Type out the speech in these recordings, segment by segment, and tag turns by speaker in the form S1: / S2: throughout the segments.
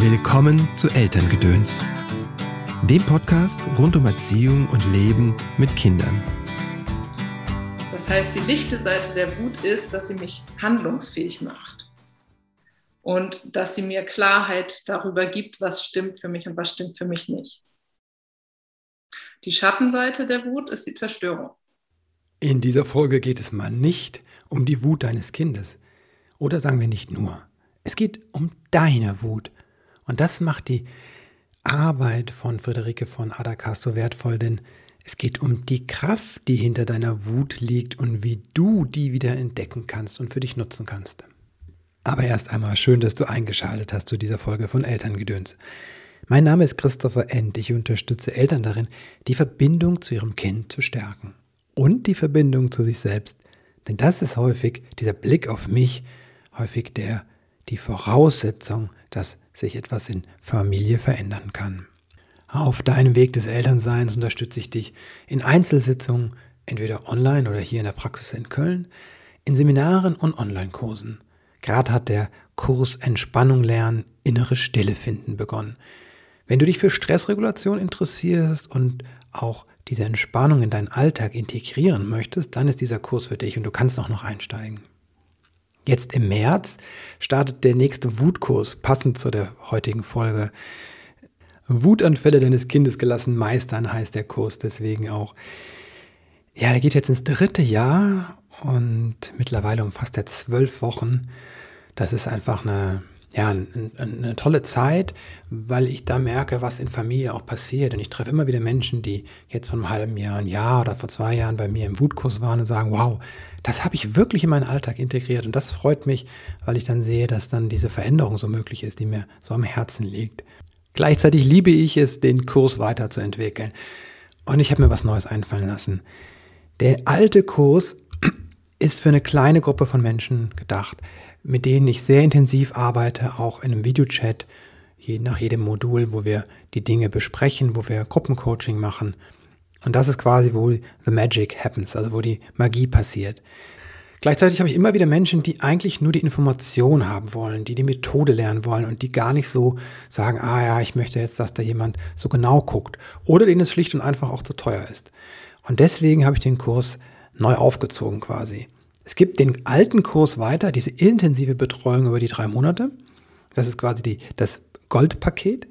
S1: Willkommen zu Elterngedöns, dem Podcast rund um Erziehung und Leben mit Kindern.
S2: Das heißt, die lichte Seite der Wut ist, dass sie mich handlungsfähig macht und dass sie mir Klarheit darüber gibt, was stimmt für mich und was stimmt für mich nicht. Die Schattenseite der Wut ist die Zerstörung.
S1: In dieser Folge geht es mal nicht um die Wut deines Kindes. Oder sagen wir nicht nur. Es geht um deine Wut und das macht die Arbeit von Friederike von Adakas so wertvoll, denn es geht um die Kraft, die hinter deiner Wut liegt und wie du die wieder entdecken kannst und für dich nutzen kannst. Aber erst einmal schön, dass du eingeschaltet hast zu dieser Folge von Elterngedöns. Mein Name ist Christopher End. Ich unterstütze Eltern darin, die Verbindung zu ihrem Kind zu stärken und die Verbindung zu sich selbst. Denn das ist häufig dieser Blick auf mich, häufig der die Voraussetzung, dass sich etwas in Familie verändern kann. Auf deinem Weg des Elternseins unterstütze ich dich in Einzelsitzungen, entweder online oder hier in der Praxis in Köln, in Seminaren und Online-Kursen. Gerade hat der Kurs Entspannung lernen, innere Stille finden begonnen. Wenn du dich für Stressregulation interessierst und auch diese Entspannung in deinen Alltag integrieren möchtest, dann ist dieser Kurs für dich und du kannst auch noch einsteigen. Jetzt im März startet der nächste Wutkurs, passend zu der heutigen Folge. Wutanfälle deines Kindes gelassen meistern heißt der Kurs deswegen auch. Ja, der geht jetzt ins dritte Jahr und mittlerweile umfasst er zwölf Wochen. Das ist einfach eine ja, eine tolle Zeit, weil ich da merke, was in Familie auch passiert. Und ich treffe immer wieder Menschen, die jetzt vor einem halben Jahr, ein Jahr oder vor zwei Jahren bei mir im Wutkurs waren und sagen, wow, das habe ich wirklich in meinen Alltag integriert. Und das freut mich, weil ich dann sehe, dass dann diese Veränderung so möglich ist, die mir so am Herzen liegt. Gleichzeitig liebe ich es, den Kurs weiterzuentwickeln. Und ich habe mir was Neues einfallen lassen. Der alte Kurs ist für eine kleine Gruppe von Menschen gedacht mit denen ich sehr intensiv arbeite, auch in einem Videochat, je, nach jedem Modul, wo wir die Dinge besprechen, wo wir Gruppencoaching machen. Und das ist quasi, wo the magic happens, also wo die Magie passiert. Gleichzeitig habe ich immer wieder Menschen, die eigentlich nur die Information haben wollen, die die Methode lernen wollen und die gar nicht so sagen, ah ja, ich möchte jetzt, dass da jemand so genau guckt. Oder denen es schlicht und einfach auch zu teuer ist. Und deswegen habe ich den Kurs neu aufgezogen quasi. Es gibt den alten Kurs weiter, diese intensive Betreuung über die drei Monate. Das ist quasi die, das Goldpaket.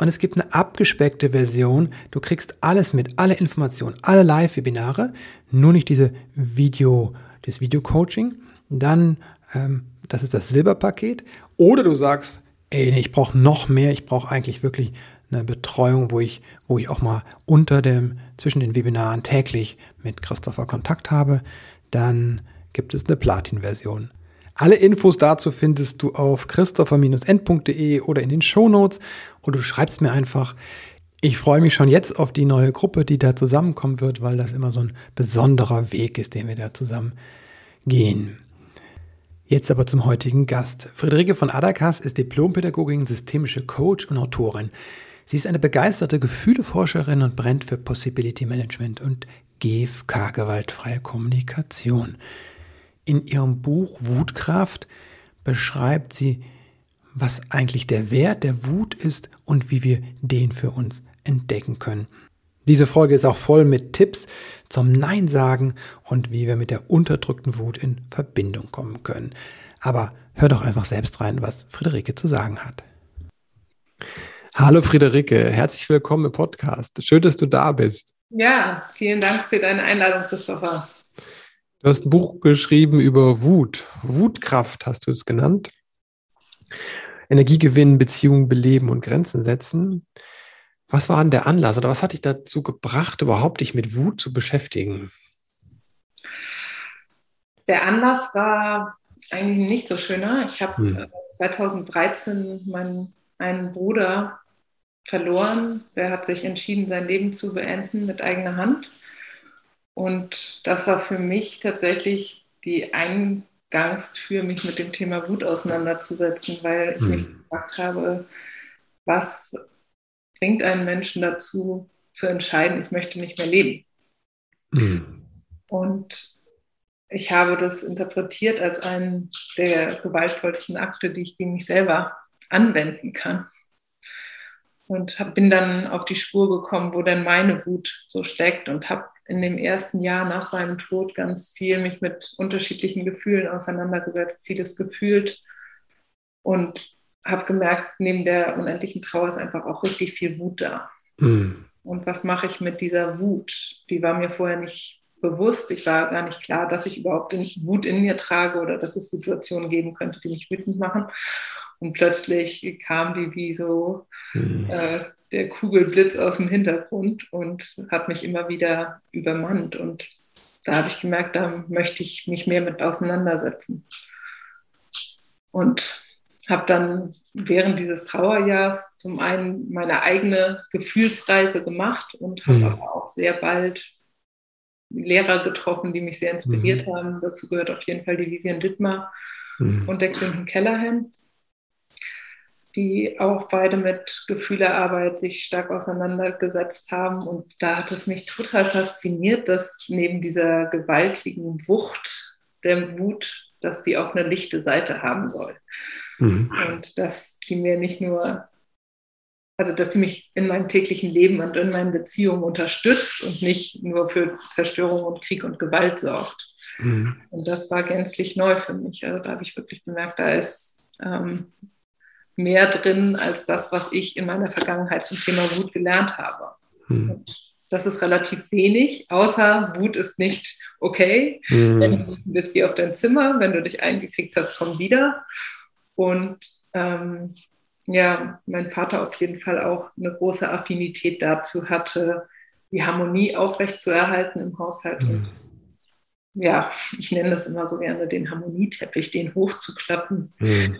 S1: Und es gibt eine abgespeckte Version. Du kriegst alles mit, alle Informationen, alle Live-Webinare, nur nicht diese Video, das Video-Coaching. Dann, ähm, das ist das Silberpaket. Oder du sagst, ey, nee, ich brauche noch mehr, ich brauche eigentlich wirklich eine Betreuung, wo ich, wo ich auch mal unter dem, zwischen den Webinaren täglich mit Christopher Kontakt habe. Dann gibt es eine Platin-Version. Alle Infos dazu findest du auf christopher-end.de oder in den Shownotes oder du schreibst mir einfach. Ich freue mich schon jetzt auf die neue Gruppe, die da zusammenkommen wird, weil das immer so ein besonderer Weg ist, den wir da zusammen gehen. Jetzt aber zum heutigen Gast. Friederike von Adakas ist Diplompädagogin, systemische Coach und Autorin. Sie ist eine begeisterte Gefühleforscherin und brennt für Possibility Management und GFK gewaltfreie Kommunikation. In ihrem Buch Wutkraft beschreibt sie, was eigentlich der Wert der Wut ist und wie wir den für uns entdecken können. Diese Folge ist auch voll mit Tipps zum Nein sagen und wie wir mit der unterdrückten Wut in Verbindung kommen können. Aber hör doch einfach selbst rein, was Friederike zu sagen hat. Hallo Friederike, herzlich willkommen im Podcast. Schön, dass du da bist.
S2: Ja, vielen Dank für deine Einladung, Christopher.
S1: Du hast ein Buch geschrieben über Wut. Wutkraft hast du es genannt. Energie gewinnen, Beziehungen beleben und Grenzen setzen. Was war denn der Anlass oder was hat dich dazu gebracht, überhaupt dich mit Wut zu beschäftigen?
S2: Der Anlass war eigentlich nicht so schöner. Ich habe hm. 2013 meinen einen Bruder verloren. Der hat sich entschieden, sein Leben zu beenden mit eigener Hand. Und das war für mich tatsächlich die Eingangstür, mich mit dem Thema Wut auseinanderzusetzen, weil ich mhm. mich gefragt habe, was bringt einen Menschen dazu, zu entscheiden, ich möchte nicht mehr leben. Mhm. Und ich habe das interpretiert als einen der gewaltvollsten Akte, die ich gegen mich selber anwenden kann. und hab, bin dann auf die Spur gekommen, wo denn meine Wut so steckt und habe in dem ersten Jahr nach seinem Tod ganz viel mich mit unterschiedlichen Gefühlen auseinandergesetzt, vieles gefühlt und habe gemerkt, neben der unendlichen Trauer ist einfach auch richtig viel Wut da. Mhm. Und was mache ich mit dieser Wut? Die war mir vorher nicht bewusst. Ich war gar nicht klar, dass ich überhaupt Wut in mir trage oder dass es Situationen geben könnte, die mich wütend machen. Und plötzlich kam die wie so mhm. äh, der Kugelblitz aus dem Hintergrund und hat mich immer wieder übermannt. Und da habe ich gemerkt, da möchte ich mich mehr mit auseinandersetzen. Und habe dann während dieses Trauerjahrs zum einen meine eigene Gefühlsreise gemacht und habe mhm. aber auch sehr bald Lehrer getroffen, die mich sehr inspiriert mhm. haben. Dazu gehört auf jeden Fall die Vivian Dittmar mhm. und der Clinton Kellerhan die auch beide mit Gefühlearbeit sich stark auseinandergesetzt haben. Und da hat es mich total fasziniert, dass neben dieser gewaltigen Wucht der Wut, dass die auch eine lichte Seite haben soll. Mhm. Und dass die mir nicht nur, also dass die mich in meinem täglichen Leben und in meinen Beziehungen unterstützt und nicht nur für Zerstörung und Krieg und Gewalt sorgt. Mhm. Und das war gänzlich neu für mich. Also da habe ich wirklich gemerkt, da ist ähm, mehr drin als das, was ich in meiner Vergangenheit zum Thema Wut gelernt habe. Hm. Das ist relativ wenig, außer Wut ist nicht okay. Hm. Wenn du bist, geh auf dein Zimmer. Wenn du dich eingekriegt hast, komm wieder. Und ähm, ja, mein Vater auf jeden Fall auch eine große Affinität dazu hatte, die Harmonie aufrechtzuerhalten im Haushalt. Mhm. Und ja, ich nenne das immer so gerne den Harmonieteppich, den hochzuklappen. Mhm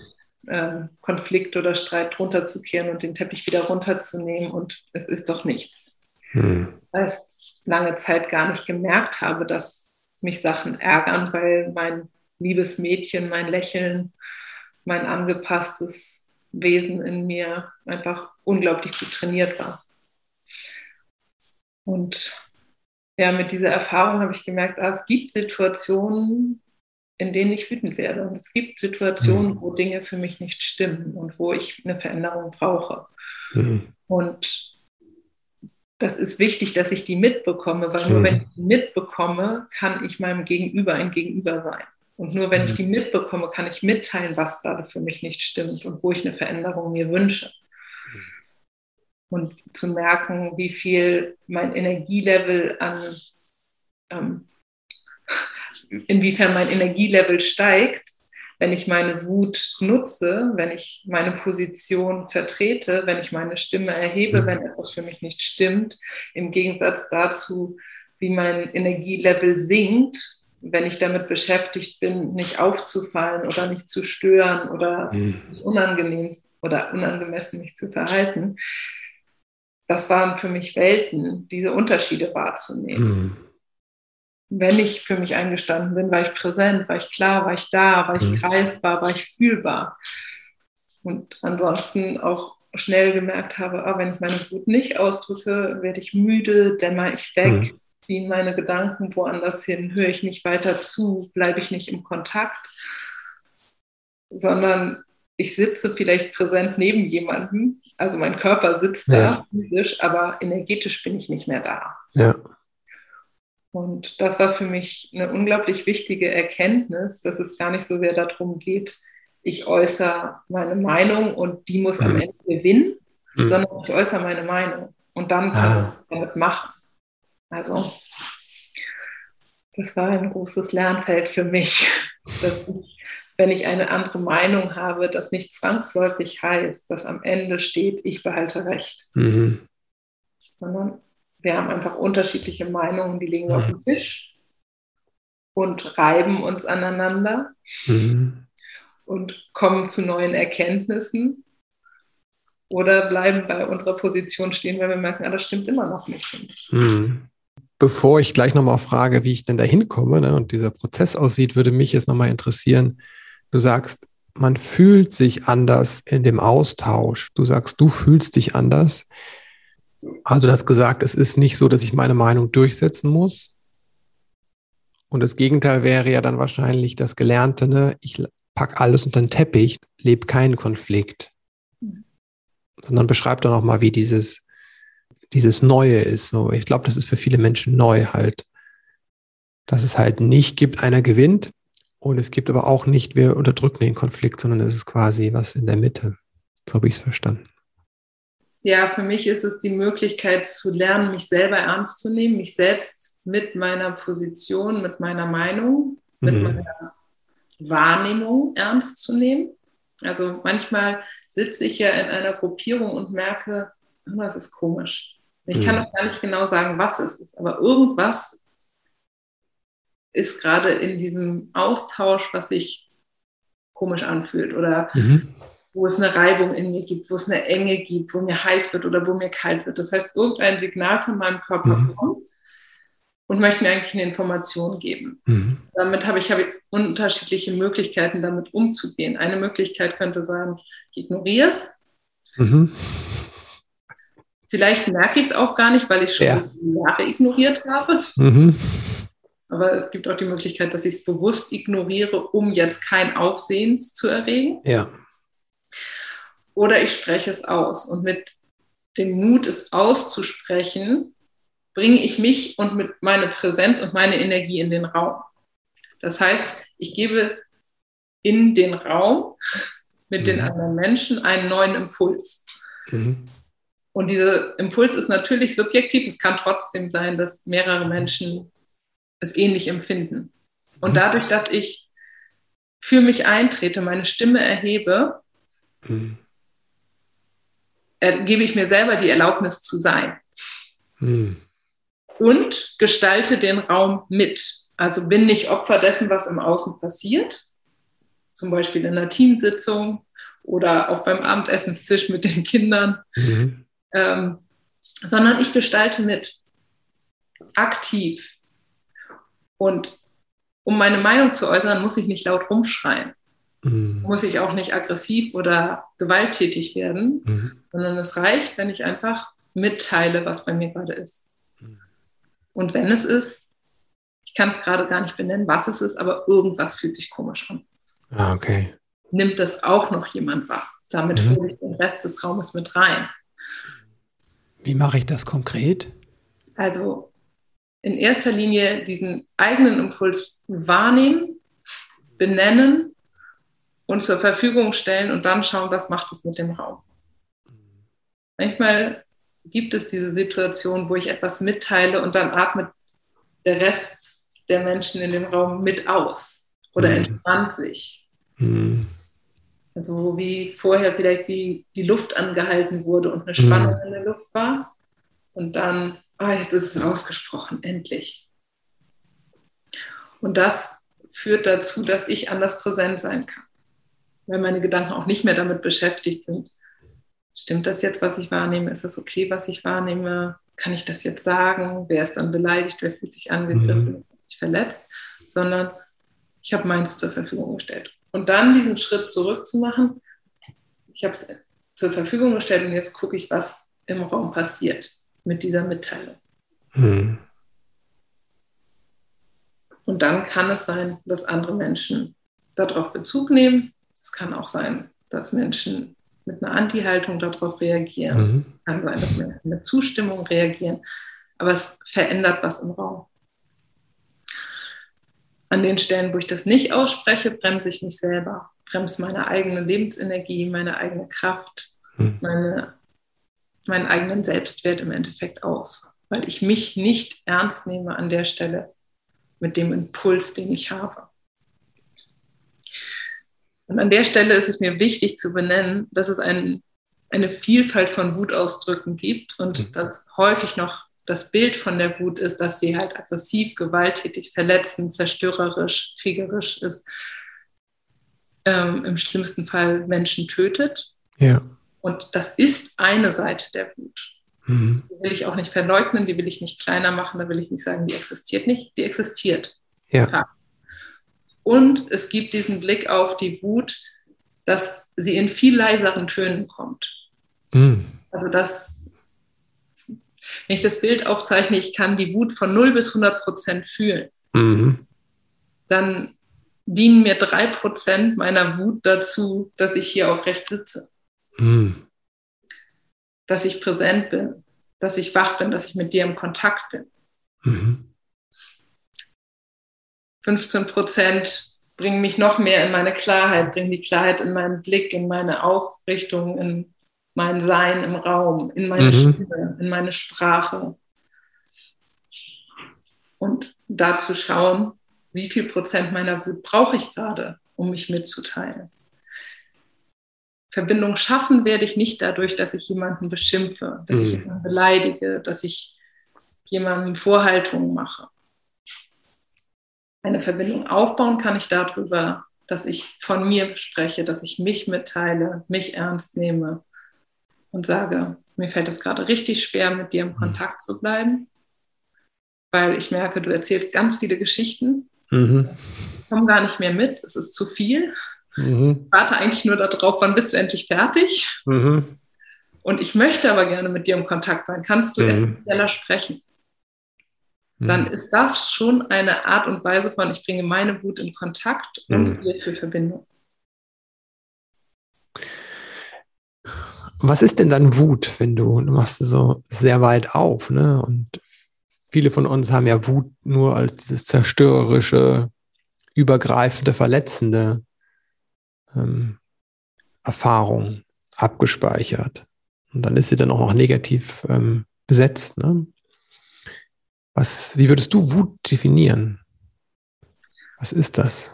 S2: Konflikt oder Streit runterzukehren und den Teppich wieder runterzunehmen und es ist doch nichts. Hm. Das heißt, lange Zeit gar nicht gemerkt habe, dass mich Sachen ärgern, weil mein liebes Mädchen, mein Lächeln, mein angepasstes Wesen in mir einfach unglaublich gut trainiert war. Und ja, mit dieser Erfahrung habe ich gemerkt, ah, es gibt Situationen, in denen ich wütend werde. Und es gibt Situationen, mhm. wo Dinge für mich nicht stimmen und wo ich eine Veränderung brauche. Mhm. Und das ist wichtig, dass ich die mitbekomme, weil nur mhm. wenn ich die mitbekomme, kann ich meinem Gegenüber ein Gegenüber sein. Und nur wenn ich mhm. die mitbekomme, kann ich mitteilen, was gerade für mich nicht stimmt und wo ich eine Veränderung mir wünsche. Und zu merken, wie viel mein Energielevel an ähm, inwiefern mein Energielevel steigt, wenn ich meine Wut nutze, wenn ich meine Position vertrete, wenn ich meine Stimme erhebe, wenn etwas für mich nicht stimmt, im Gegensatz dazu, wie mein Energielevel sinkt, wenn ich damit beschäftigt bin, nicht aufzufallen oder nicht zu stören oder mhm. unangenehm oder unangemessen mich zu verhalten. Das waren für mich Welten, diese Unterschiede wahrzunehmen. Mhm wenn ich für mich eingestanden bin, war ich präsent, war ich klar, war ich da, war ich mhm. greifbar, war ich fühlbar. Und ansonsten auch schnell gemerkt habe, ah, wenn ich meine Wut nicht ausdrücke, werde ich müde, dämmer ich weg, mhm. ziehen meine Gedanken woanders hin, höre ich nicht weiter zu, bleibe ich nicht im Kontakt, sondern ich sitze vielleicht präsent neben jemandem, also mein Körper sitzt ja. da physisch, aber energetisch bin ich nicht mehr da.
S1: Ja.
S2: Und das war für mich eine unglaublich wichtige Erkenntnis, dass es gar nicht so sehr darum geht, ich äußere meine Meinung und die muss mhm. am Ende gewinnen, mhm. sondern ich äußere meine Meinung und dann kann ah. ich damit machen. Also das war ein großes Lernfeld für mich, dass ich, wenn ich eine andere Meinung habe, das nicht zwangsläufig heißt, dass am Ende steht, ich behalte Recht, mhm. sondern wir haben einfach unterschiedliche Meinungen, die liegen mhm. auf dem Tisch und reiben uns aneinander mhm. und kommen zu neuen Erkenntnissen oder bleiben bei unserer Position stehen, weil wir merken, ah, das stimmt immer noch nicht.
S1: Mhm. Bevor ich gleich nochmal frage, wie ich denn da hinkomme ne, und dieser Prozess aussieht, würde mich jetzt nochmal interessieren. Du sagst, man fühlt sich anders in dem Austausch. Du sagst, du fühlst dich anders. Also du hast gesagt, es ist nicht so, dass ich meine Meinung durchsetzen muss. Und das Gegenteil wäre ja dann wahrscheinlich das Gelernte, ne? ich packe alles unter den Teppich, lebe keinen Konflikt. sondern beschreib doch nochmal, wie dieses, dieses Neue ist. So, ich glaube, das ist für viele Menschen neu halt, dass es halt nicht gibt, einer gewinnt und es gibt aber auch nicht, wir unterdrücken den Konflikt, sondern es ist quasi was in der Mitte. So habe ich es verstanden.
S2: Ja, für mich ist es die Möglichkeit zu lernen, mich selber ernst zu nehmen, mich selbst mit meiner Position, mit meiner Meinung, mit mhm. meiner Wahrnehmung ernst zu nehmen. Also manchmal sitze ich ja in einer Gruppierung und merke, das ist komisch. Ich kann mhm. auch gar nicht genau sagen, was es ist, aber irgendwas ist gerade in diesem Austausch, was sich komisch anfühlt oder mhm. Wo es eine Reibung in mir gibt, wo es eine Enge gibt, wo mir heiß wird oder wo mir kalt wird. Das heißt, irgendein Signal von meinem Körper mhm. kommt und möchte mir eigentlich eine Information geben. Mhm. Damit habe ich, habe ich unterschiedliche Möglichkeiten, damit umzugehen. Eine Möglichkeit könnte sein, ich ignoriere es. Mhm. Vielleicht merke ich es auch gar nicht, weil ich schon ja. Jahre ignoriert habe. Mhm. Aber es gibt auch die Möglichkeit, dass ich es bewusst ignoriere, um jetzt kein Aufsehens zu erregen.
S1: Ja.
S2: Oder ich spreche es aus. Und mit dem Mut, es auszusprechen, bringe ich mich und mit meine Präsenz und meine Energie in den Raum. Das heißt, ich gebe in den Raum mit mhm. den anderen Menschen einen neuen Impuls. Mhm. Und dieser Impuls ist natürlich subjektiv. Es kann trotzdem sein, dass mehrere Menschen es ähnlich empfinden. Und mhm. dadurch, dass ich für mich eintrete, meine Stimme erhebe, mhm. gebe ich mir selber die Erlaubnis zu sein. Mhm. Und gestalte den Raum mit. Also bin nicht Opfer dessen, was im Außen passiert, zum Beispiel in einer Teamsitzung oder auch beim Abendessenstisch mit den Kindern, mhm. ähm, sondern ich gestalte mit aktiv und um meine Meinung zu äußern, muss ich nicht laut rumschreien. Mhm. Muss ich auch nicht aggressiv oder gewalttätig werden, mhm. sondern es reicht, wenn ich einfach mitteile, was bei mir gerade ist. Mhm. Und wenn es ist, ich kann es gerade gar nicht benennen, was es ist, aber irgendwas fühlt sich komisch an.
S1: Ah, okay.
S2: Nimmt das auch noch jemand wahr? Damit mhm. hole ich den Rest des Raumes mit rein.
S1: Wie mache ich das konkret?
S2: Also in erster Linie diesen eigenen Impuls wahrnehmen, benennen und zur Verfügung stellen und dann schauen, was macht es mit dem Raum. Manchmal gibt es diese Situation, wo ich etwas mitteile und dann atmet der Rest der Menschen in dem Raum mit aus oder mhm. entspannt sich. Mhm. Also wie vorher vielleicht wie die Luft angehalten wurde und eine Spannung mhm. in der Luft war und dann oh, jetzt ist es ausgesprochen, endlich. Und das führt dazu, dass ich anders präsent sein kann, weil meine Gedanken auch nicht mehr damit beschäftigt sind. Stimmt das jetzt, was ich wahrnehme? Ist das okay, was ich wahrnehme? Kann ich das jetzt sagen? Wer ist dann beleidigt? Wer fühlt sich angegriffen? Mhm. sich verletzt? Sondern ich habe meins zur Verfügung gestellt. Und dann diesen Schritt zurück zu machen, ich habe es zur Verfügung gestellt und jetzt gucke ich, was im Raum passiert mit dieser Mitteilung. Mhm. Und dann kann es sein, dass andere Menschen darauf Bezug nehmen. Es kann auch sein, dass Menschen mit einer Anti-Haltung darauf reagieren. Mhm. Es kann sein, dass Menschen mit Zustimmung reagieren. Aber es verändert was im Raum. An den Stellen, wo ich das nicht ausspreche, bremse ich mich selber, bremse meine eigene Lebensenergie, meine eigene Kraft, mhm. meine meinen eigenen Selbstwert im Endeffekt aus, weil ich mich nicht ernst nehme an der Stelle mit dem Impuls, den ich habe. Und an der Stelle ist es mir wichtig zu benennen, dass es ein, eine Vielfalt von Wutausdrücken gibt und mhm. dass häufig noch das Bild von der Wut ist, dass sie halt aggressiv, gewalttätig, verletzend, zerstörerisch, kriegerisch ist, ähm, im schlimmsten Fall Menschen tötet.
S1: Ja.
S2: Und das ist eine Seite der Wut. Mhm. Die will ich auch nicht verleugnen, die will ich nicht kleiner machen, da will ich nicht sagen, die existiert nicht. Die existiert.
S1: Ja.
S2: Und es gibt diesen Blick auf die Wut, dass sie in viel leiseren Tönen kommt. Mhm. Also dass, wenn ich das Bild aufzeichne, ich kann die Wut von 0 bis 100 Prozent fühlen. Mhm. Dann dienen mir drei Prozent meiner Wut dazu, dass ich hier aufrecht sitze. Mhm. dass ich präsent bin, dass ich wach bin, dass ich mit dir im Kontakt bin. Mhm. 15 Prozent bringen mich noch mehr in meine Klarheit, bringen die Klarheit in meinen Blick, in meine Aufrichtung, in mein Sein im Raum, in meine mhm. Stimme, in meine Sprache. Und dazu schauen, wie viel Prozent meiner Wut brauche ich gerade, um mich mitzuteilen. Verbindung schaffen werde ich nicht dadurch, dass ich jemanden beschimpfe, dass mhm. ich jemanden beleidige, dass ich jemandem Vorhaltungen mache. Eine Verbindung aufbauen kann ich darüber, dass ich von mir spreche, dass ich mich mitteile, mich ernst nehme und sage, mir fällt es gerade richtig schwer, mit dir im mhm. Kontakt zu bleiben, weil ich merke, du erzählst ganz viele Geschichten, mhm. ich komme gar nicht mehr mit, es ist zu viel. Mhm. Ich warte eigentlich nur darauf, wann bist du endlich fertig? Mhm. Und ich möchte aber gerne mit dir im Kontakt sein. Kannst du mhm. essentieller sprechen? Dann mhm. ist das schon eine Art und Weise von, ich bringe meine Wut in Kontakt und wir für Verbindung.
S3: Was ist denn dann Wut, wenn du, du machst so sehr weit auf, ne? Und viele von uns haben ja Wut nur als dieses zerstörerische, übergreifende, verletzende ähm, Erfahrung abgespeichert. Und dann ist sie dann auch noch negativ ähm, besetzt. Ne? Was, wie würdest du Wut definieren? Was ist das?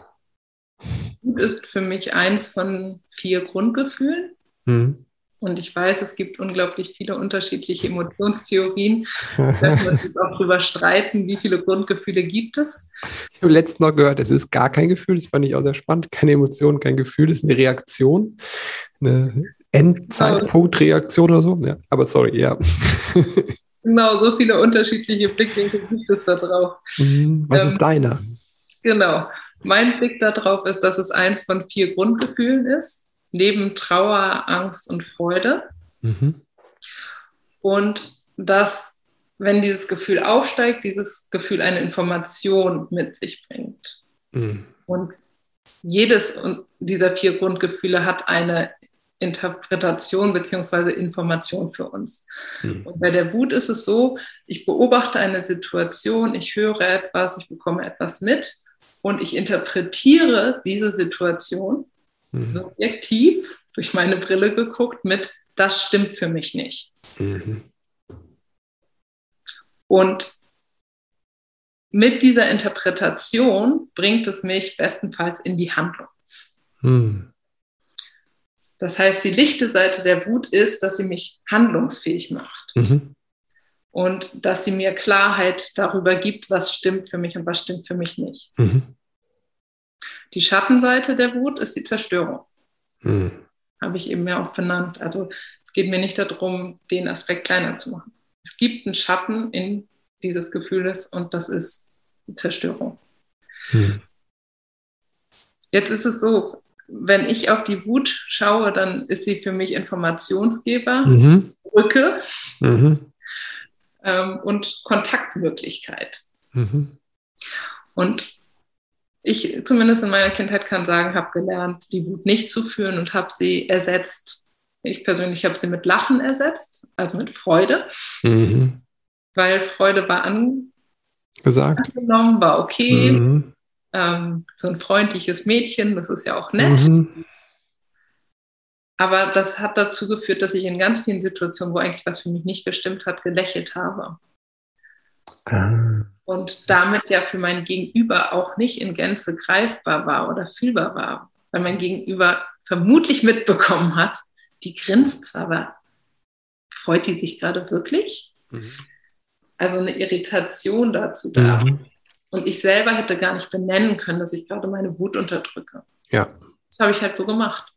S2: Wut ist für mich eins von vier Grundgefühlen. Hm. Und ich weiß, es gibt unglaublich viele unterschiedliche Emotionstheorien. Da man sich auch darüber streiten, wie viele Grundgefühle gibt es.
S3: Ich habe letztens noch gehört, es ist gar kein Gefühl. Das fand ich auch sehr spannend. Keine Emotion, kein Gefühl. Das ist eine Reaktion. Eine Endzeitpunktreaktion oder so. Ja, aber sorry, ja.
S2: Genau, so viele unterschiedliche Blickwinkel gibt es da drauf.
S3: Mhm, was ähm, ist deiner?
S2: Genau. Mein Blick darauf ist, dass es eins von vier Grundgefühlen ist neben Trauer, Angst und Freude. Mhm. Und dass, wenn dieses Gefühl aufsteigt, dieses Gefühl eine Information mit sich bringt. Mhm. Und jedes dieser vier Grundgefühle hat eine Interpretation bzw. Information für uns. Mhm. Und bei der Wut ist es so, ich beobachte eine Situation, ich höre etwas, ich bekomme etwas mit und ich interpretiere diese Situation mhm. subjektiv durch meine Brille geguckt mit, das stimmt für mich nicht. Mhm. Und mit dieser Interpretation bringt es mich bestenfalls in die Handlung. Mhm. Das heißt, die lichte Seite der Wut ist, dass sie mich handlungsfähig macht. Mhm. Und dass sie mir Klarheit darüber gibt, was stimmt für mich und was stimmt für mich nicht. Mhm. Die Schattenseite der Wut ist die Zerstörung. Hm. Habe ich eben ja auch benannt. Also es geht mir nicht darum, den Aspekt kleiner zu machen. Es gibt einen Schatten in dieses Gefühles und das ist die Zerstörung. Hm. Jetzt ist es so, wenn ich auf die Wut schaue, dann ist sie für mich Informationsgeber, mhm. Brücke mhm. Ähm, und Kontaktmöglichkeit. Mhm. Und ich zumindest in meiner Kindheit kann sagen, habe gelernt, die Wut nicht zu führen und habe sie ersetzt. Ich persönlich habe sie mit Lachen ersetzt, also mit Freude, mhm. weil Freude war
S3: angesagt,
S2: angenommen, war okay. Mhm. Ähm, so ein freundliches Mädchen, das ist ja auch nett. Mhm. Aber das hat dazu geführt, dass ich in ganz vielen Situationen, wo eigentlich was für mich nicht gestimmt hat, gelächelt habe. Ah und damit ja für mein Gegenüber auch nicht in Gänze greifbar war oder fühlbar war, weil mein Gegenüber vermutlich mitbekommen hat, die grinst zwar, aber freut die sich gerade wirklich? Mhm. Also eine Irritation dazu da. Mhm. Und ich selber hätte gar nicht benennen können, dass ich gerade meine Wut unterdrücke.
S3: Ja.
S2: Das habe ich halt so gemacht.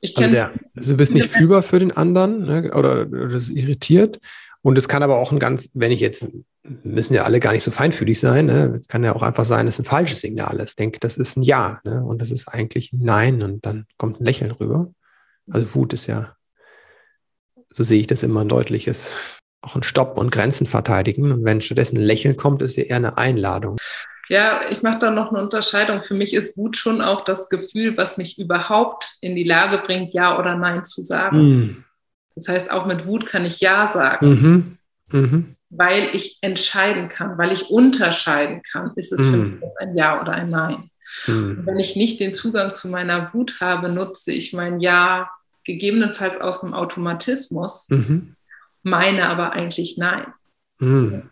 S3: Ich also, der, also du bist nicht fühlbar für den anderen ne, oder, oder das irritiert, und es kann aber auch ein ganz, wenn ich jetzt, müssen ja alle gar nicht so feinfühlig sein, ne? es kann ja auch einfach sein, dass ein falsches Signal ist. Ich denke, das ist ein Ja ne? und das ist eigentlich ein Nein und dann kommt ein Lächeln rüber. Also Wut ist ja, so sehe ich das immer ein deutliches, auch ein Stopp und Grenzen verteidigen. Und wenn stattdessen ein Lächeln kommt, ist ja eher eine Einladung.
S2: Ja, ich mache da noch eine Unterscheidung. Für mich ist Wut schon auch das Gefühl, was mich überhaupt in die Lage bringt, Ja oder Nein zu sagen. Mm. Das heißt, auch mit Wut kann ich Ja sagen, mhm. Mhm. weil ich entscheiden kann, weil ich unterscheiden kann, ist es mm. für mich ein Ja oder ein Nein. Mm. wenn ich nicht den Zugang zu meiner Wut habe, nutze ich mein Ja gegebenenfalls aus dem Automatismus, mhm. Meine aber eigentlich Nein. Mhm.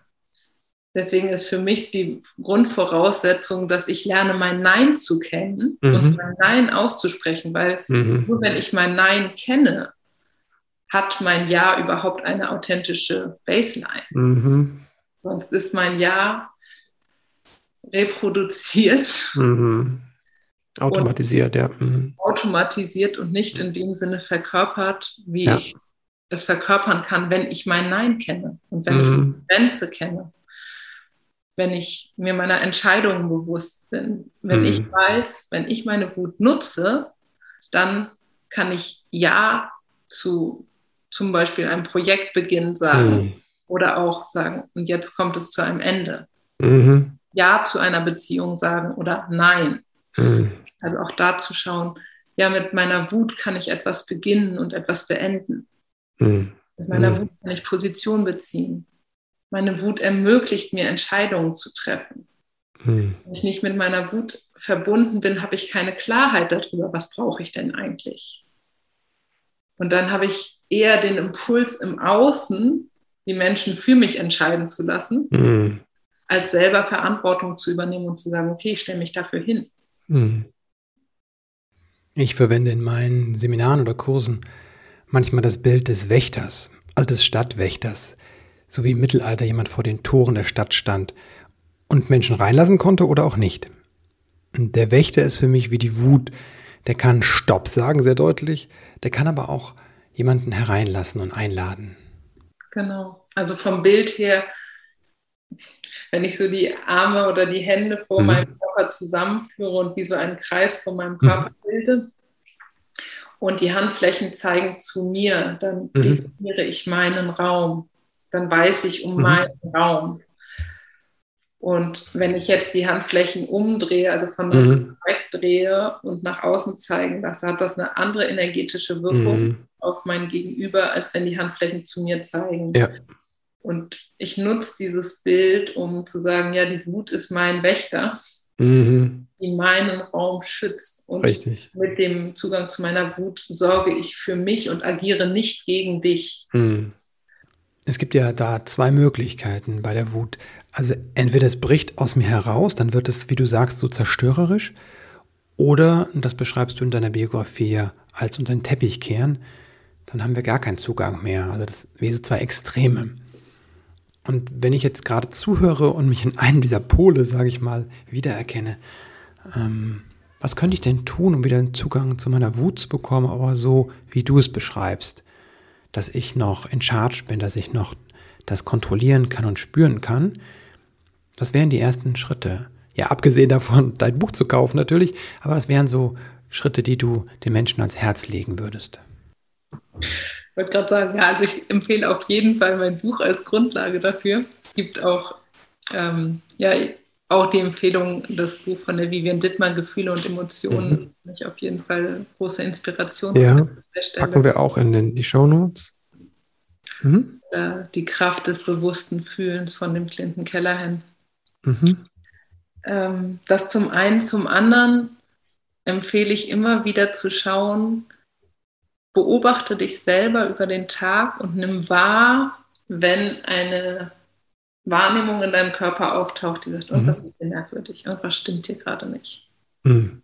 S2: Deswegen ist für mich die Grundvoraussetzung, dass ich lerne, mein Nein zu kennen mhm. und mein Nein auszusprechen, weil mhm. nur wenn ich mein Nein kenne, hat mein Ja überhaupt eine authentische Baseline. Mhm. Sonst ist mein Ja reproduziert.
S1: Mhm. Automatisiert, ja. Mhm.
S2: Automatisiert und nicht in dem Sinne verkörpert, wie ja. ich es verkörpern kann, wenn ich mein Nein kenne und wenn ich die Grenze kenne wenn ich mir meiner Entscheidungen bewusst bin. Wenn mhm. ich weiß, wenn ich meine Wut nutze, dann kann ich Ja zu zum Beispiel einem Projektbeginn sagen mhm. oder auch sagen, und jetzt kommt es zu einem Ende. Mhm. Ja zu einer Beziehung sagen oder Nein. Mhm. Also auch da zu schauen, ja, mit meiner Wut kann ich etwas beginnen und etwas beenden. Mhm. Mit meiner mhm. Wut kann ich Position beziehen. Meine Wut ermöglicht mir, Entscheidungen zu treffen. Hm. Wenn ich nicht mit meiner Wut verbunden bin, habe ich keine Klarheit darüber, was brauche ich denn eigentlich. Und dann habe ich eher den Impuls im Außen, die Menschen für mich entscheiden zu lassen, hm. als selber Verantwortung zu übernehmen und zu sagen, okay, ich stelle mich dafür hin. Hm.
S1: Ich verwende in meinen Seminaren oder Kursen manchmal das Bild des Wächters, also des Stadtwächters, so wie im Mittelalter jemand vor den Toren der Stadt stand und Menschen reinlassen konnte oder auch nicht. Und der Wächter ist für mich wie die Wut. Der kann Stopp sagen, sehr deutlich. Der kann aber auch jemanden hereinlassen und einladen.
S2: Genau. Also vom Bild her, wenn ich so die Arme oder die Hände vor mhm. meinem Körper zusammenführe und wie so einen Kreis vor meinem Körper mhm. bilde und die Handflächen zeigen zu mir, dann mhm. definiere ich meinen Raum dann weiß ich um mhm. meinen Raum. Und wenn ich jetzt die Handflächen umdrehe, also von mhm. wegdrehe und nach außen zeigen lasse, hat das eine andere energetische Wirkung mhm. auf mein Gegenüber, als wenn die Handflächen zu mir zeigen. Ja. Und ich nutze dieses Bild, um zu sagen, ja, die Wut ist mein Wächter, mhm. Die meinen Raum schützt. Und
S1: Richtig.
S2: mit dem Zugang zu meiner Wut sorge ich für mich und agiere nicht gegen dich.
S1: Mhm. Es gibt ja da zwei Möglichkeiten bei der Wut. Also entweder es bricht aus mir heraus, dann wird es, wie du sagst, so zerstörerisch, oder, das beschreibst du in deiner Biografie als unter den Teppich kehren, dann haben wir gar keinen Zugang mehr. Also das wie so zwei Extreme. Und wenn ich jetzt gerade zuhöre und mich in einem dieser Pole, sage ich mal, wiedererkenne, ähm, was könnte ich denn tun, um wieder einen Zugang zu meiner Wut zu bekommen, aber so, wie du es beschreibst? dass ich noch in Charge bin, dass ich noch das kontrollieren kann und spüren kann. Das wären die ersten Schritte. Ja, abgesehen davon, dein Buch zu kaufen natürlich, aber es wären so Schritte, die du den Menschen ans Herz legen würdest.
S2: Ich wollte gerade sagen, ja, also ich empfehle auf jeden Fall mein Buch als Grundlage dafür. Es gibt auch ähm, ja, auch die Empfehlung, das Buch von der Vivian Dittmann, Gefühle und Emotionen, mhm. ich auf jeden Fall große Inspiration.
S1: Ja, packen wir auch in den, die Show Notes.
S2: Mhm. Die Kraft des bewussten Fühlens von dem Clinton Kellerhan. Mhm. Ähm, das zum einen, zum anderen empfehle ich immer wieder zu schauen, beobachte dich selber über den Tag und nimm wahr, wenn eine Wahrnehmung in deinem Körper auftaucht, die sagt, mhm. irgendwas ist hier merkwürdig, irgendwas stimmt hier gerade nicht. Mhm.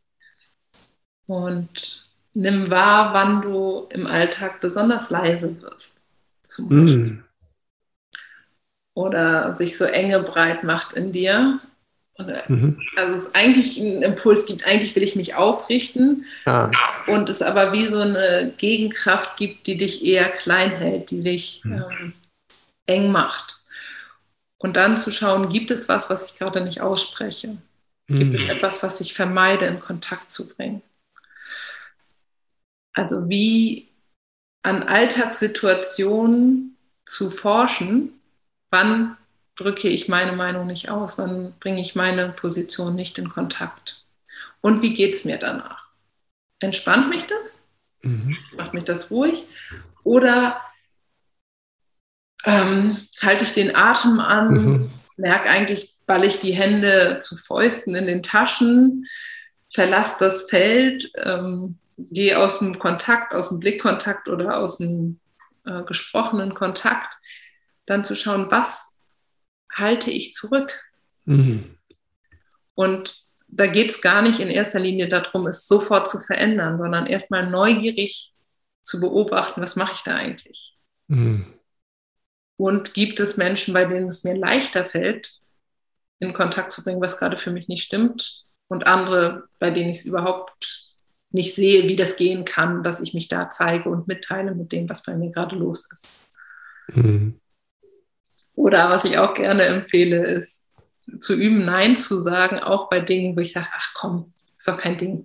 S2: Und nimm wahr, wann du im Alltag besonders leise wirst. Zum mhm. Beispiel. Mhm. Oder sich so enge breit macht in dir. Und, mhm. Also es eigentlich einen Impuls gibt, eigentlich will ich mich aufrichten ah. und es aber wie so eine Gegenkraft gibt, die dich eher klein hält, die dich mhm. ähm, eng macht. Und dann zu schauen, gibt es was, was ich gerade nicht ausspreche? Gibt es mhm. etwas, was ich vermeide, in Kontakt zu bringen? Also wie an Alltagssituationen zu forschen, wann drücke ich meine Meinung nicht aus? Wann bringe ich meine Position nicht in Kontakt? Und wie geht es mir danach? Entspannt mich das? Mhm. Macht mich das ruhig? Oder ähm, halte ich den Atem an, mhm. merke eigentlich, ball ich die Hände zu Fäusten in den Taschen, verlasse das Feld, ähm, gehe aus dem Kontakt, aus dem Blickkontakt oder aus dem äh, gesprochenen Kontakt, dann zu schauen, was halte ich zurück? Mhm. Und da geht es gar nicht in erster Linie darum, es sofort zu verändern, sondern erstmal neugierig zu beobachten, was mache ich da eigentlich? Mhm. Und gibt es Menschen, bei denen es mir leichter fällt, in Kontakt zu bringen, was gerade für mich nicht stimmt? Und andere, bei denen ich es überhaupt nicht sehe, wie das gehen kann, dass ich mich da zeige und mitteile mit dem, was bei mir gerade los ist. Mhm. Oder was ich auch gerne empfehle, ist zu üben, Nein zu sagen, auch bei Dingen, wo ich sage, ach komm, ist doch kein Ding.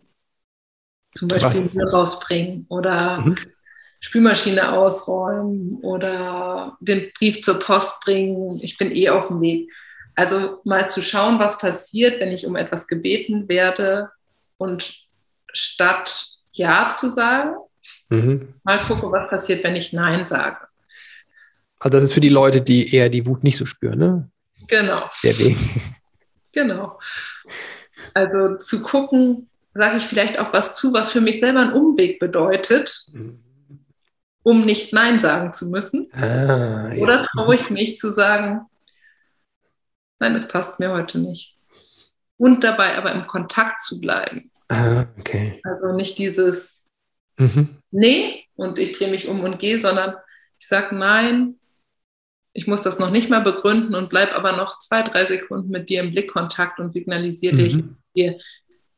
S2: Zum Beispiel Müll rausbringen oder mhm. Spülmaschine ausräumen oder den Brief zur Post bringen. Ich bin eh auf dem Weg. Also mal zu schauen, was passiert, wenn ich um etwas gebeten werde und statt Ja zu sagen, mhm. mal gucke, was passiert, wenn ich Nein sage.
S3: Also das ist für die Leute, die eher die Wut nicht so spüren, ne?
S2: Genau. Der Weg. Genau. Also zu gucken, sage ich vielleicht auch was zu, was für mich selber einen Umweg bedeutet, mhm. Um nicht Nein sagen zu müssen. Ah, ja. Oder traue ich mich zu sagen, nein, das passt mir heute nicht. Und dabei aber im Kontakt zu bleiben.
S3: Ah, okay.
S2: Also nicht dieses mhm. Nee und ich drehe mich um und gehe, sondern ich sage Nein, ich muss das noch nicht mal begründen und bleibe aber noch zwei, drei Sekunden mit dir im Blickkontakt und signalisiere mhm. dich,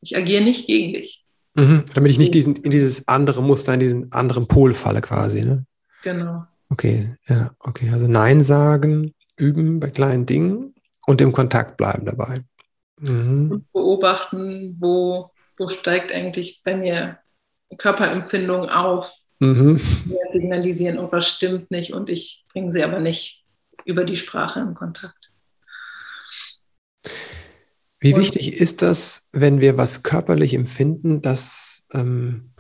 S2: ich agiere nicht gegen dich.
S3: Mhm. Damit ich nicht diesen, in dieses andere Muster, in diesen anderen Pol falle quasi. Ne?
S2: Genau.
S3: Okay, ja, okay. Also Nein sagen, üben bei kleinen Dingen und im Kontakt bleiben dabei.
S2: Mhm. Und beobachten, wo, wo steigt eigentlich bei mir Körperempfindung auf. Mhm. Signalisieren, oh, was stimmt nicht und ich bringe sie aber nicht über die Sprache in Kontakt.
S3: Wie Und wichtig ist das, wenn wir was körperlich empfinden, das ähm,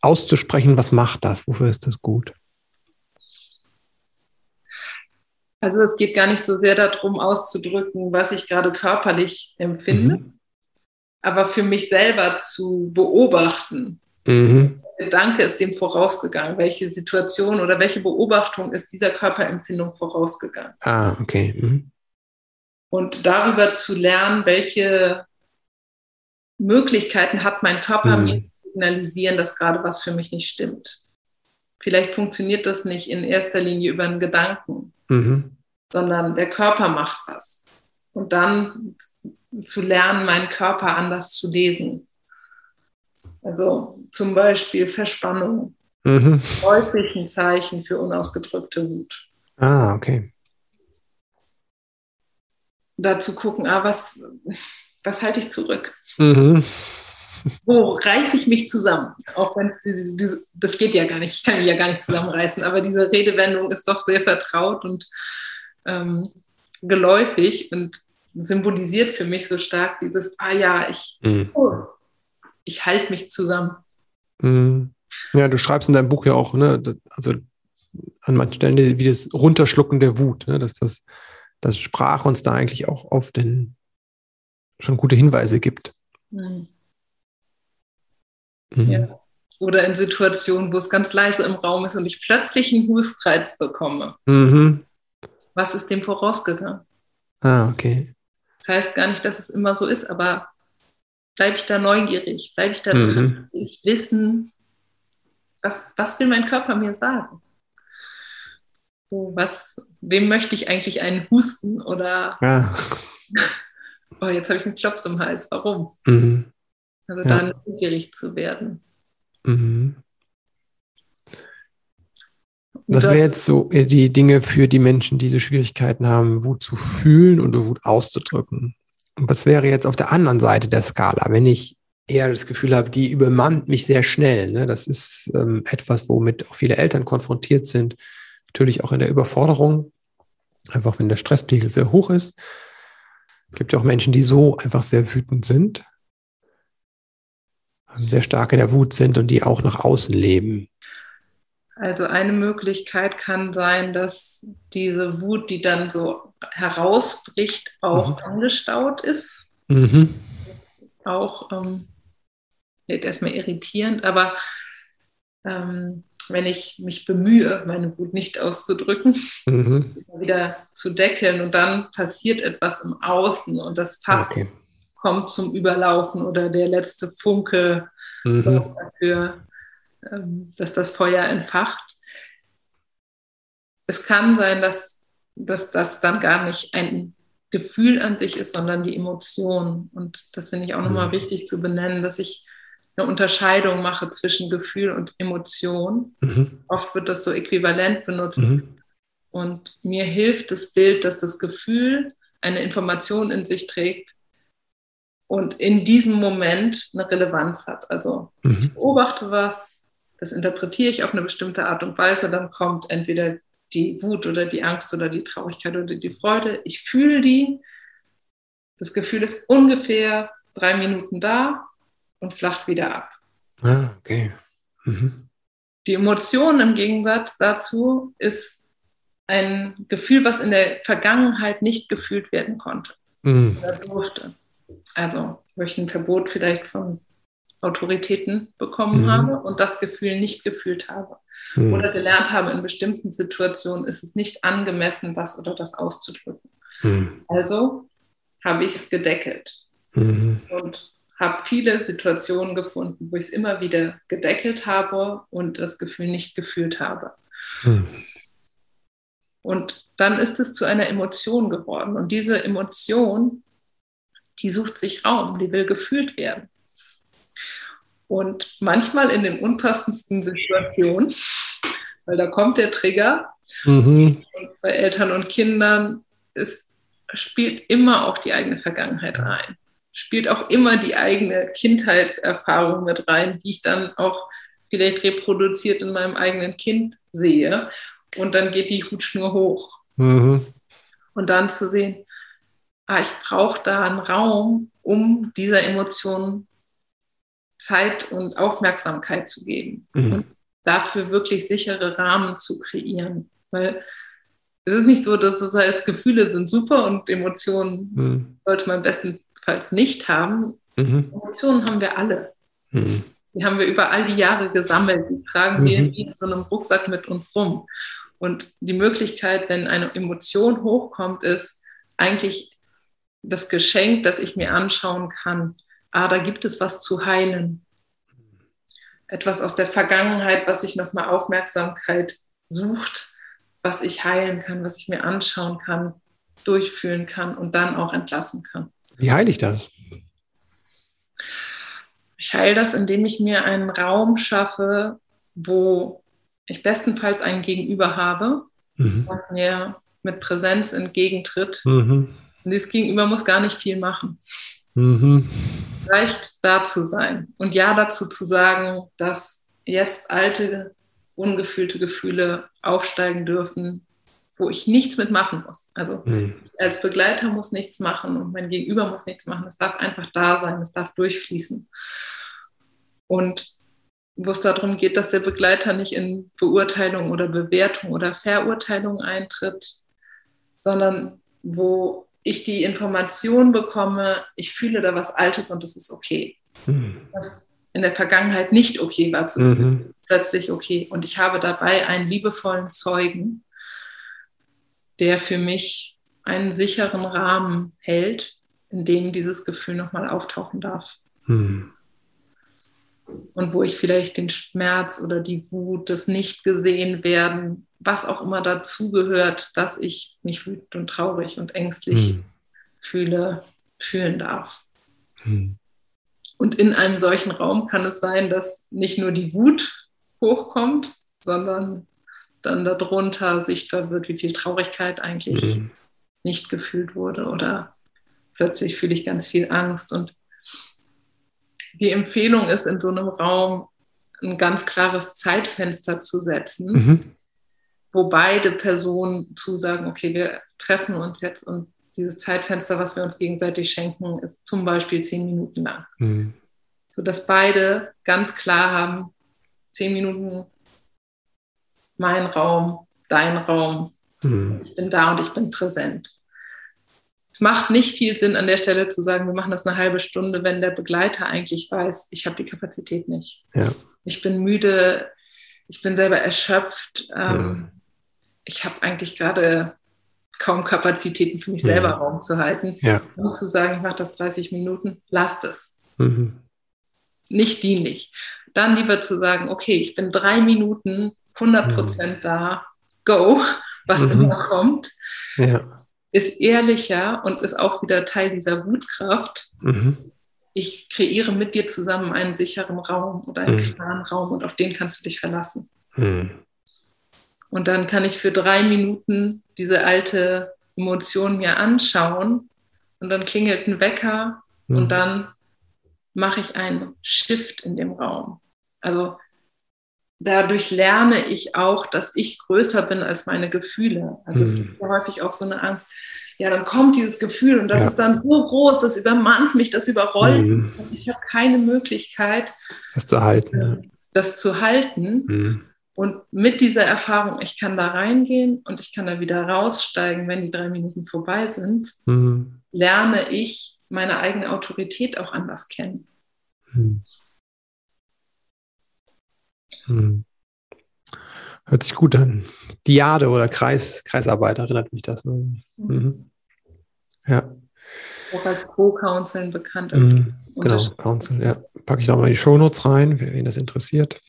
S3: auszusprechen, was macht das? Wofür ist das gut?
S2: Also es geht gar nicht so sehr darum, auszudrücken, was ich gerade körperlich empfinde, mhm. aber für mich selber zu beobachten. Mhm. Gedanke ist dem vorausgegangen? Welche Situation oder welche Beobachtung ist dieser Körperempfindung vorausgegangen?
S3: Ah, okay. Mhm.
S2: Und darüber zu lernen, welche Möglichkeiten hat mein Körper, mhm. mir zu signalisieren, dass gerade was für mich nicht stimmt. Vielleicht funktioniert das nicht in erster Linie über einen Gedanken, mhm. sondern der Körper macht was. Und dann zu lernen, meinen Körper anders zu lesen. Also zum Beispiel Verspannung. Mhm. Häufig ein Zeichen für unausgedrückte Wut.
S3: Ah, okay.
S2: Dazu gucken, ah, was, was halte ich zurück? Mhm. Wo reiße ich mich zusammen? Auch wenn es das geht ja gar nicht, ich kann mich ja gar nicht zusammenreißen, aber diese Redewendung ist doch sehr vertraut und ähm, geläufig und symbolisiert für mich so stark dieses, ah ja, ich, mhm. oh, ich halte mich zusammen.
S3: Mhm. Ja, du schreibst in deinem Buch ja auch, ne, also an manchen Stellen wie das Runterschlucken der Wut, ne, dass das, dass Sprache uns da eigentlich auch auf den schon gute Hinweise gibt. Mhm.
S2: Mhm. Ja. Oder in Situationen, wo es ganz leise im Raum ist und ich plötzlich einen Hustreiz bekomme. Mhm. Was ist dem vorausgegangen?
S3: Ah, okay.
S2: Das heißt gar nicht, dass es immer so ist, aber bleibe ich da neugierig, bleibe ich da mhm. drin, ich wissen, was, was will mein Körper mir sagen? was, wem möchte ich eigentlich einen husten oder ja. oh, jetzt habe ich einen Klops im Hals, warum? Mhm. Also ja. da neugierig zu werden. Mhm.
S3: Was wäre jetzt so die Dinge für die Menschen, die diese Schwierigkeiten haben, Wut zu fühlen und Wut auszudrücken? Und was wäre jetzt auf der anderen Seite der Skala, wenn ich eher das Gefühl habe, die übermannt mich sehr schnell. Ne? Das ist ähm, etwas, womit auch viele Eltern konfrontiert sind. Natürlich auch in der Überforderung.
S1: Einfach wenn der Stresspegel sehr hoch ist. Es gibt ja auch Menschen, die so einfach sehr wütend sind, ähm, sehr stark in der Wut sind und die auch nach außen leben.
S2: Also eine Möglichkeit kann sein, dass diese Wut, die dann so herausbricht, auch mhm. angestaut ist. Mhm. Auch ähm, erstmal irritierend, aber ähm, wenn ich mich bemühe, meine Wut nicht auszudrücken, mhm. wieder zu deckeln und dann passiert etwas im Außen und das Fass okay. kommt zum Überlaufen oder der letzte Funke mhm. sorgt dafür, ähm, dass das Feuer entfacht. Es kann sein, dass, dass das dann gar nicht ein Gefühl an sich ist, sondern die Emotion. Und das finde ich auch nochmal mhm. wichtig zu benennen, dass ich eine Unterscheidung mache zwischen Gefühl und Emotion. Mhm. Oft wird das so äquivalent benutzt. Mhm. Und mir hilft das Bild, dass das Gefühl eine Information in sich trägt und in diesem Moment eine Relevanz hat. Also mhm. ich beobachte was, das interpretiere ich auf eine bestimmte Art und Weise, dann kommt entweder die Wut oder die Angst oder die Traurigkeit oder die Freude. Ich fühle die. Das Gefühl ist ungefähr drei Minuten da und flacht wieder ab.
S1: Ah, okay. Mhm.
S2: Die Emotion im Gegensatz dazu ist ein Gefühl, was in der Vergangenheit nicht gefühlt werden konnte mhm. oder durfte. Also, wo ich ein Verbot vielleicht von Autoritäten bekommen mhm. habe und das Gefühl nicht gefühlt habe. Mhm. Oder gelernt habe, in bestimmten Situationen ist es nicht angemessen, das oder das auszudrücken. Mhm. Also habe ich es gedeckelt. Mhm. Und habe viele Situationen gefunden, wo ich es immer wieder gedeckelt habe und das Gefühl nicht gefühlt habe. Hm. Und dann ist es zu einer Emotion geworden. Und diese Emotion, die sucht sich Raum, die will gefühlt werden. Und manchmal in den unpassendsten Situationen, weil da kommt der Trigger. Mhm. bei Eltern und Kindern ist, spielt immer auch die eigene Vergangenheit rein spielt auch immer die eigene Kindheitserfahrung mit rein, die ich dann auch vielleicht reproduziert in meinem eigenen Kind sehe. Und dann geht die Hutschnur hoch. Mhm. Und dann zu sehen, ah, ich brauche da einen Raum, um dieser Emotion Zeit und Aufmerksamkeit zu geben. Mhm. Und dafür wirklich sichere Rahmen zu kreieren. Weil es ist nicht so, dass es als Gefühle sind super und Emotionen mhm. sollte man bestenfalls nicht haben. Mhm. Emotionen haben wir alle. Mhm. Die haben wir über all die Jahre gesammelt. Die tragen wir mhm. in so einem Rucksack mit uns rum. Und die Möglichkeit, wenn eine Emotion hochkommt, ist eigentlich das Geschenk, das ich mir anschauen kann. Ah, da gibt es was zu heilen. Etwas aus der Vergangenheit, was sich nochmal Aufmerksamkeit sucht was ich heilen kann, was ich mir anschauen kann, durchfühlen kann und dann auch entlassen kann.
S1: Wie heile ich das?
S2: Ich heile das, indem ich mir einen Raum schaffe, wo ich bestenfalls ein Gegenüber habe, mhm. was mir mit Präsenz entgegentritt. Mhm. Und dieses Gegenüber muss gar nicht viel machen. Mhm. Reicht da zu sein und ja dazu zu sagen, dass jetzt alte ungefühlte Gefühle aufsteigen dürfen, wo ich nichts mitmachen muss. Also mhm. als Begleiter muss nichts machen und mein Gegenüber muss nichts machen. Es darf einfach da sein, es darf durchfließen. Und wo es darum geht, dass der Begleiter nicht in Beurteilung oder Bewertung oder Verurteilung eintritt, sondern wo ich die Information bekomme, ich fühle da was Altes und das ist okay. Mhm. Das in der Vergangenheit nicht okay war zu fühlen, mhm. plötzlich okay. Und ich habe dabei einen liebevollen Zeugen, der für mich einen sicheren Rahmen hält, in dem dieses Gefühl nochmal auftauchen darf. Mhm. Und wo ich vielleicht den Schmerz oder die Wut, das nicht gesehen werden, was auch immer dazugehört, dass ich mich wütend und traurig und ängstlich mhm. fühle, fühlen darf. Mhm. Und in einem solchen Raum kann es sein, dass nicht nur die Wut hochkommt, sondern dann darunter sichtbar wird, wie viel Traurigkeit eigentlich mhm. nicht gefühlt wurde oder plötzlich fühle ich ganz viel Angst. Und die Empfehlung ist, in so einem Raum ein ganz klares Zeitfenster zu setzen, mhm. wo beide Personen zusagen, okay, wir treffen uns jetzt und dieses Zeitfenster, was wir uns gegenseitig schenken, ist zum Beispiel zehn Minuten lang. Mhm. Sodass beide ganz klar haben, zehn Minuten mein Raum, dein Raum. Mhm. Ich bin da und ich bin präsent. Es macht nicht viel Sinn, an der Stelle zu sagen, wir machen das eine halbe Stunde, wenn der Begleiter eigentlich weiß, ich habe die Kapazität nicht. Ja. Ich bin müde, ich bin selber erschöpft. Ähm, ja. Ich habe eigentlich gerade kaum Kapazitäten für mich selber ja. Raum zu halten. Ja. Und zu sagen, ich mache das 30 Minuten, lasst es. Mhm. Nicht dienlich. Dann lieber zu sagen, okay, ich bin drei Minuten 100 Prozent mhm. da, go, was mhm. immer kommt. Ja ist ehrlicher und ist auch wieder Teil dieser Wutkraft. Mhm. Ich kreiere mit dir zusammen einen sicheren Raum oder einen mhm. klaren Raum und auf den kannst du dich verlassen. Mhm. Und dann kann ich für drei Minuten diese alte Emotion mir anschauen und dann klingelt ein Wecker und mhm. dann mache ich einen Shift in dem Raum. Also dadurch lerne ich auch, dass ich größer bin als meine Gefühle. Also es gibt ja häufig auch so eine Angst. Ja, dann kommt dieses Gefühl und das ja. ist dann so groß, das übermannt mich, das überrollt. Mhm. Und ich habe keine Möglichkeit,
S3: das zu halten. Ja.
S2: Das zu halten. Mhm. Und mit dieser Erfahrung, ich kann da reingehen und ich kann da wieder raussteigen, wenn die drei Minuten vorbei sind, mhm. lerne ich meine eigene Autorität auch anders kennen. Mhm.
S3: Hm. Hört sich gut an. Diade oder Kreis, Kreisarbeit erinnert mich das. Ne? Mhm.
S2: Ja. Auch als Co-Counseln bekannt. Als
S3: mhm. Genau, Counsel, ja. Packe ich da mal in die Shownotes rein, wen das interessiert.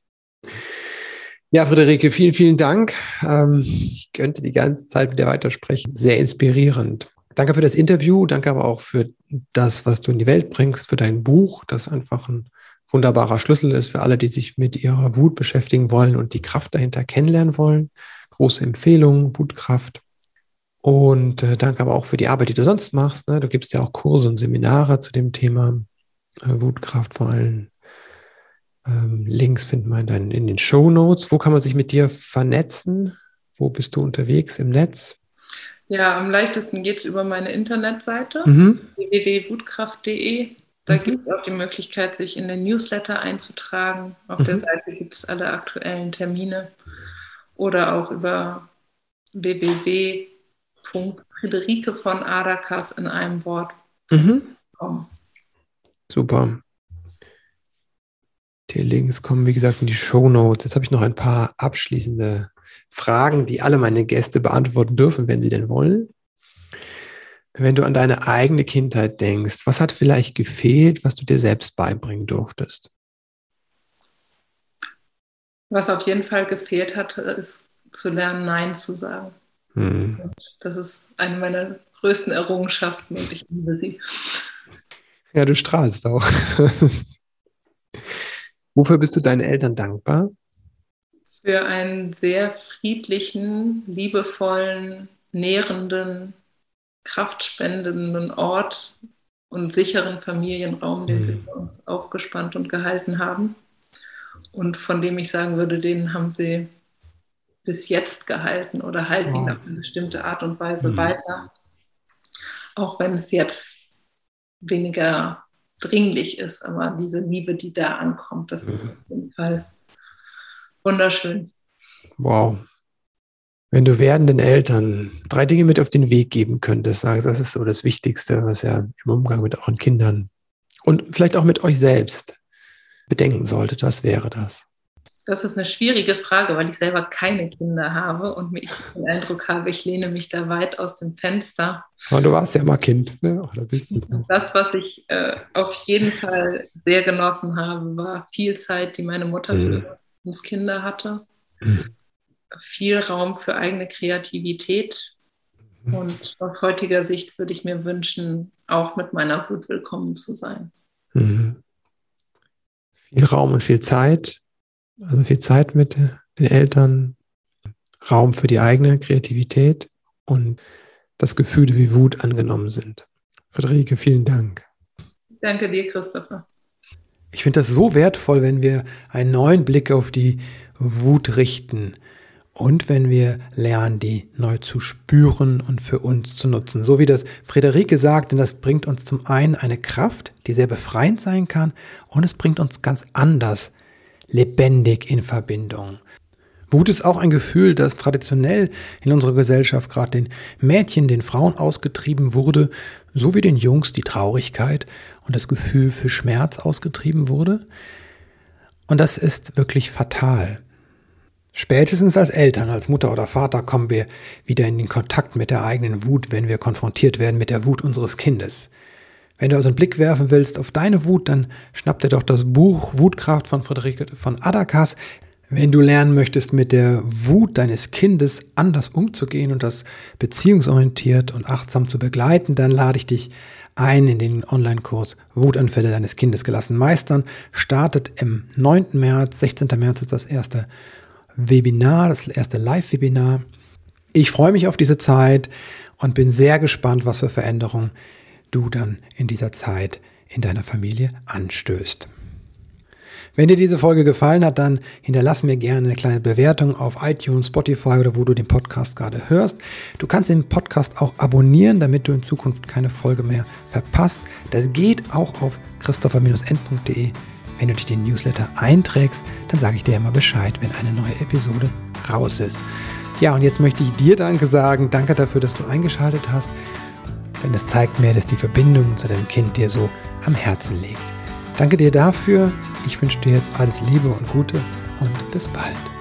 S3: Ja, Friederike, vielen, vielen Dank. Ähm, ich könnte die ganze Zeit mit dir weitersprechen. Sehr inspirierend. Danke für das Interview, danke aber auch für das, was du in die Welt bringst, für dein Buch, das einfach ein wunderbarer Schlüssel ist für alle, die sich mit ihrer Wut beschäftigen wollen und die Kraft dahinter kennenlernen wollen. Große Empfehlung, Wutkraft. Und äh, danke aber auch für die Arbeit, die du sonst machst. Ne? Du gibst ja auch Kurse und Seminare zu dem Thema äh, Wutkraft vor allem. Ähm, Links finden wir in, deinen, in den Show Notes. Wo kann man sich mit dir vernetzen? Wo bist du unterwegs im Netz?
S2: Ja, am leichtesten geht es über meine Internetseite mhm. www.wutkraft.de. Da mhm. gibt es auch die Möglichkeit, sich in den Newsletter einzutragen. Auf mhm. der Seite gibt es alle aktuellen Termine oder auch über www.friederike von Adakas in einem Wort mhm.
S3: Super. Die Links kommen, wie gesagt, in die Show Notes. Jetzt habe ich noch ein paar abschließende Fragen, die alle meine Gäste beantworten dürfen, wenn sie denn wollen wenn du an deine eigene Kindheit denkst, was hat vielleicht gefehlt, was du dir selbst beibringen durftest?
S2: Was auf jeden Fall gefehlt hat, ist zu lernen, Nein zu sagen. Hm. Das ist eine meiner größten Errungenschaften und ich liebe sie.
S3: Ja, du strahlst auch. Wofür bist du deinen Eltern dankbar?
S2: Für einen sehr friedlichen, liebevollen, nährenden, kraftspendenden Ort und sicheren Familienraum, den mhm. sie für uns aufgespannt und gehalten haben. Und von dem ich sagen würde, den haben sie bis jetzt gehalten oder halten ihn auf eine bestimmte Art und Weise mhm. weiter. Auch wenn es jetzt weniger dringlich ist, aber diese Liebe, die da ankommt, das mhm. ist auf jeden Fall wunderschön.
S3: Wow, wenn du werdenden Eltern drei Dinge mit auf den Weg geben könntest, sagst, das ist so das Wichtigste, was ihr im Umgang mit euren Kindern und vielleicht auch mit euch selbst bedenken solltet, was wäre das?
S2: Das ist eine schwierige Frage, weil ich selber keine Kinder habe und ich den Eindruck habe, ich lehne mich da weit aus dem Fenster.
S3: Aber du warst ja immer Kind, ne? Oder
S2: bist du noch? Das, was ich äh, auf jeden Fall sehr genossen habe, war viel Zeit, die meine Mutter mhm. für uns Kinder hatte. Mhm viel Raum für eigene Kreativität. Mhm. Und aus heutiger Sicht würde ich mir wünschen, auch mit meiner Wut willkommen zu sein. Mhm.
S3: Viel Raum und viel Zeit, also viel Zeit mit den Eltern, Raum für die eigene Kreativität und das Gefühl, wie Wut angenommen sind. Friederike, vielen Dank.
S2: Danke dir, Christopher.
S3: Ich finde das so wertvoll, wenn wir einen neuen Blick auf die Wut richten
S1: und wenn wir lernen, die neu zu spüren und für uns zu nutzen. So wie das Friederike sagt, denn das bringt uns zum einen eine Kraft, die sehr befreiend sein kann und es bringt uns ganz anders lebendig in Verbindung. Wut ist auch ein Gefühl, das traditionell in unserer Gesellschaft gerade den Mädchen, den Frauen ausgetrieben wurde, so wie den Jungs die Traurigkeit und das Gefühl für Schmerz ausgetrieben wurde. Und das ist wirklich fatal. Spätestens als Eltern, als Mutter oder Vater kommen wir wieder in den Kontakt mit der eigenen Wut, wenn wir konfrontiert werden mit der Wut unseres Kindes. Wenn du also einen Blick werfen willst auf deine Wut, dann schnapp dir doch das Buch Wutkraft von Friederike von Adakas. Wenn du lernen möchtest, mit der Wut deines Kindes anders umzugehen und das beziehungsorientiert und achtsam zu begleiten, dann lade ich dich ein in den Online-Kurs Wutanfälle deines Kindes gelassen meistern. Startet im 9. März, 16. März ist das erste Webinar, das erste Live-Webinar. Ich freue mich auf diese Zeit und bin sehr gespannt, was für Veränderungen du dann in dieser Zeit in deiner Familie anstößt. Wenn dir diese Folge gefallen hat, dann hinterlass mir gerne eine kleine Bewertung auf iTunes, Spotify oder wo du den Podcast gerade hörst. Du kannst den Podcast auch abonnieren, damit du in Zukunft keine Folge mehr verpasst. Das geht auch auf christopher-end.de wenn du dich den Newsletter einträgst, dann sage ich dir immer Bescheid, wenn eine neue Episode raus ist. Ja, und jetzt möchte ich dir Danke sagen. Danke dafür, dass du eingeschaltet hast. Denn es zeigt mir, dass die Verbindung zu deinem Kind dir so am Herzen liegt. Danke dir dafür. Ich wünsche dir jetzt alles Liebe und Gute und bis bald.